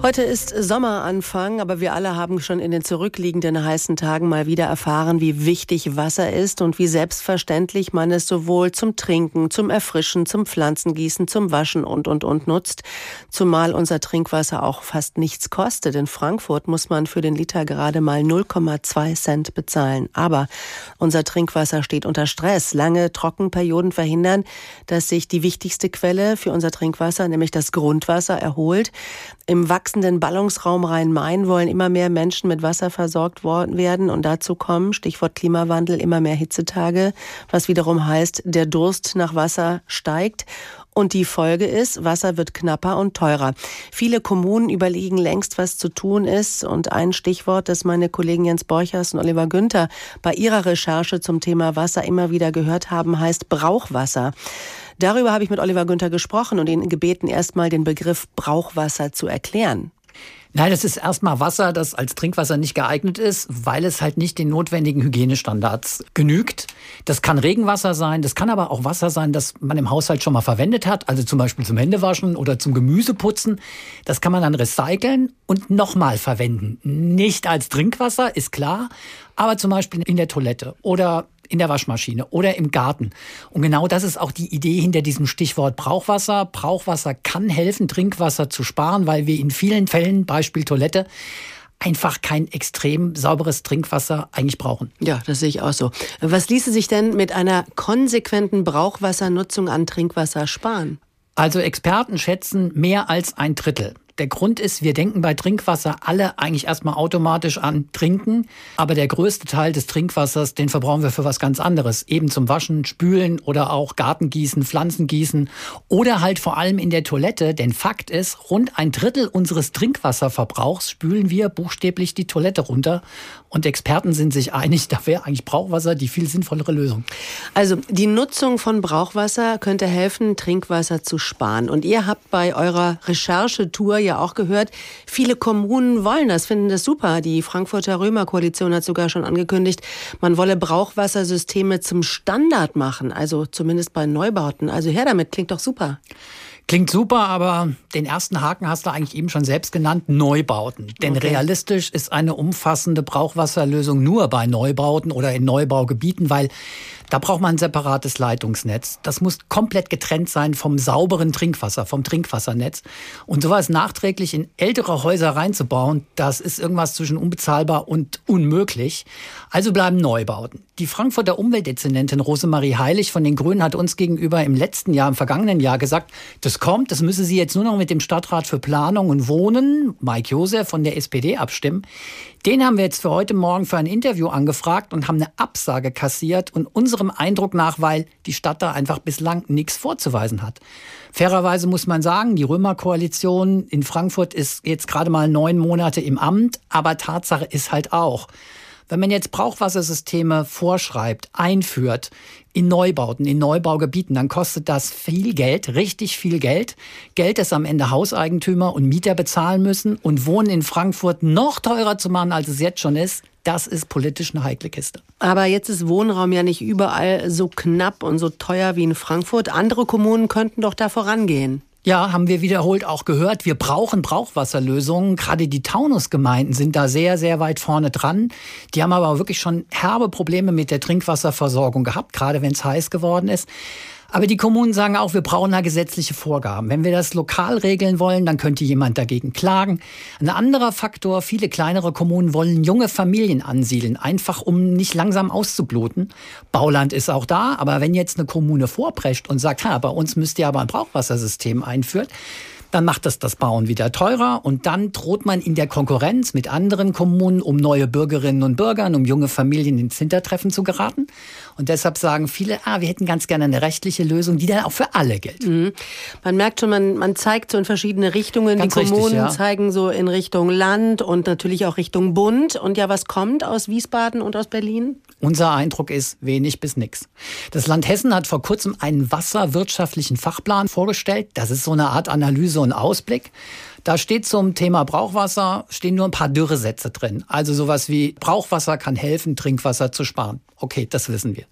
Heute ist Sommeranfang, aber wir alle haben schon in den zurückliegenden heißen Tagen mal wieder erfahren, wie wichtig Wasser ist und wie selbstverständlich man es sowohl zum Trinken, zum Erfrischen, zum Pflanzengießen, zum Waschen und, und, und nutzt. Zumal unser Trinkwasser auch fast nichts kostet. In Frankfurt muss man für den Liter gerade mal 0,2 Cent bezahlen. Aber unser Trinkwasser steht unter Stress. Lange Trockenperioden verhindern, dass sich die wichtigste Quelle für unser Trinkwasser, nämlich das Grundwasser, erholt. Im wachsenden Ballungsraum Rhein-Main wollen immer mehr Menschen mit Wasser versorgt werden und dazu kommen, Stichwort Klimawandel, immer mehr Hitzetage, was wiederum heißt, der Durst nach Wasser steigt. Und die Folge ist, Wasser wird knapper und teurer. Viele Kommunen überlegen längst, was zu tun ist. Und ein Stichwort, das meine Kollegen Jens Borchers und Oliver Günther bei ihrer Recherche zum Thema Wasser immer wieder gehört haben, heißt Brauchwasser. Darüber habe ich mit Oliver Günther gesprochen und ihn gebeten, erstmal den Begriff Brauchwasser zu erklären. Nein, das ist erstmal Wasser, das als Trinkwasser nicht geeignet ist, weil es halt nicht den notwendigen Hygienestandards genügt. Das kann Regenwasser sein, das kann aber auch Wasser sein, das man im Haushalt schon mal verwendet hat, also zum Beispiel zum Händewaschen oder zum Gemüseputzen. Das kann man dann recyceln und nochmal verwenden. Nicht als Trinkwasser, ist klar, aber zum Beispiel in der Toilette oder in der Waschmaschine oder im Garten. Und genau das ist auch die Idee hinter diesem Stichwort Brauchwasser. Brauchwasser kann helfen, Trinkwasser zu sparen, weil wir in vielen Fällen, Beispiel Toilette, einfach kein extrem sauberes Trinkwasser eigentlich brauchen. Ja, das sehe ich auch so. Was ließe sich denn mit einer konsequenten Brauchwassernutzung an Trinkwasser sparen? Also Experten schätzen mehr als ein Drittel. Der Grund ist, wir denken bei Trinkwasser alle eigentlich erstmal automatisch an Trinken, aber der größte Teil des Trinkwassers, den verbrauchen wir für was ganz anderes, eben zum Waschen, Spülen oder auch Gartengießen, Pflanzengießen oder halt vor allem in der Toilette, denn Fakt ist, rund ein Drittel unseres Trinkwasserverbrauchs spülen wir buchstäblich die Toilette runter und Experten sind sich einig, da wäre eigentlich Brauchwasser die viel sinnvollere Lösung. Also die Nutzung von Brauchwasser könnte helfen, Trinkwasser zu sparen und ihr habt bei eurer Recherchetour ja auch gehört, viele Kommunen wollen das, finden das super. Die Frankfurter Römer-Koalition hat sogar schon angekündigt, man wolle Brauchwassersysteme zum Standard machen, also zumindest bei Neubauten. Also her damit, klingt doch super. Klingt super, aber den ersten Haken hast du eigentlich eben schon selbst genannt, Neubauten. Denn okay. realistisch ist eine umfassende Brauchwasserlösung nur bei Neubauten oder in Neubaugebieten, weil da braucht man ein separates Leitungsnetz. Das muss komplett getrennt sein vom sauberen Trinkwasser, vom Trinkwassernetz. Und sowas nachträglich in ältere Häuser reinzubauen, das ist irgendwas zwischen unbezahlbar und unmöglich. Also bleiben Neubauten. Die Frankfurter Umweltdezernentin Rosemarie Heilig von den Grünen hat uns gegenüber im letzten Jahr, im vergangenen Jahr gesagt, das kommt, das müsse sie jetzt nur noch mit dem Stadtrat für Planung und Wohnen, Mike Josef von der SPD, abstimmen. Den haben wir jetzt für heute Morgen für ein Interview angefragt und haben eine Absage kassiert und unserem Eindruck nach, weil die Stadt da einfach bislang nichts vorzuweisen hat. Fairerweise muss man sagen, die Römerkoalition in Frankfurt ist jetzt gerade mal neun Monate im Amt, aber Tatsache ist halt auch, wenn man jetzt Brauchwassersysteme vorschreibt, einführt in Neubauten, in Neubaugebieten, dann kostet das viel Geld, richtig viel Geld. Geld, das am Ende Hauseigentümer und Mieter bezahlen müssen und Wohnen in Frankfurt noch teurer zu machen, als es jetzt schon ist. Das ist politisch eine heikle Kiste. Aber jetzt ist Wohnraum ja nicht überall so knapp und so teuer wie in Frankfurt. Andere Kommunen könnten doch da vorangehen. Ja, haben wir wiederholt auch gehört. Wir brauchen Brauchwasserlösungen. Gerade die Taunusgemeinden sind da sehr, sehr weit vorne dran. Die haben aber wirklich schon herbe Probleme mit der Trinkwasserversorgung gehabt, gerade wenn es heiß geworden ist. Aber die Kommunen sagen auch, wir brauchen da gesetzliche Vorgaben. Wenn wir das lokal regeln wollen, dann könnte jemand dagegen klagen. Ein anderer Faktor, viele kleinere Kommunen wollen junge Familien ansiedeln, einfach um nicht langsam auszubluten. Bauland ist auch da, aber wenn jetzt eine Kommune vorprescht und sagt, ha, bei uns müsst ihr aber ein Brauchwassersystem einführen, dann macht das das Bauen wieder teurer und dann droht man in der Konkurrenz mit anderen Kommunen, um neue Bürgerinnen und Bürger, um junge Familien ins Hintertreffen zu geraten. Und deshalb sagen viele, ah, wir hätten ganz gerne eine rechtliche Lösung, die dann auch für alle gilt. Mhm. Man merkt schon, man, man zeigt so in verschiedene Richtungen. Ganz die Kommunen richtig, ja. zeigen so in Richtung Land und natürlich auch Richtung Bund. Und ja, was kommt aus Wiesbaden und aus Berlin? Unser Eindruck ist wenig bis nix. Das Land Hessen hat vor kurzem einen wasserwirtschaftlichen Fachplan vorgestellt. Das ist so eine Art Analyse und Ausblick. Da steht zum Thema Brauchwasser, stehen nur ein paar dürre Sätze drin. Also sowas wie Brauchwasser kann helfen, Trinkwasser zu sparen. Okay, das wissen wir.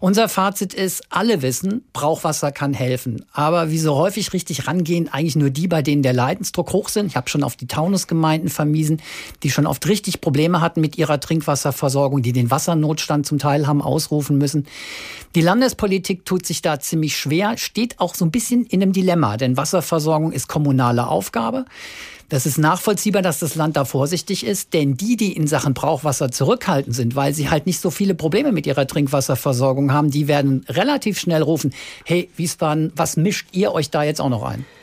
Unser Fazit ist, alle wissen, Brauchwasser kann helfen. Aber wie so häufig richtig rangehen, eigentlich nur die, bei denen der Leidensdruck hoch sind. Ich habe schon auf die Taunusgemeinden vermiesen, die schon oft richtig Probleme hatten mit ihrer Trinkwasserversorgung, die den Wassernotstand zum Teil haben ausrufen müssen. Die Landespolitik tut sich da ziemlich schwer, steht auch so ein bisschen in einem Dilemma, denn Wasserversorgung ist kommunale Aufgabe. Das ist nachvollziehbar, dass das Land da vorsichtig ist, denn die, die in Sachen Brauchwasser zurückhaltend sind, weil sie halt nicht so viele Probleme mit ihrer Trinkwasserversorgung haben, die werden relativ schnell rufen, hey Wiesbaden, was mischt ihr euch da jetzt auch noch ein?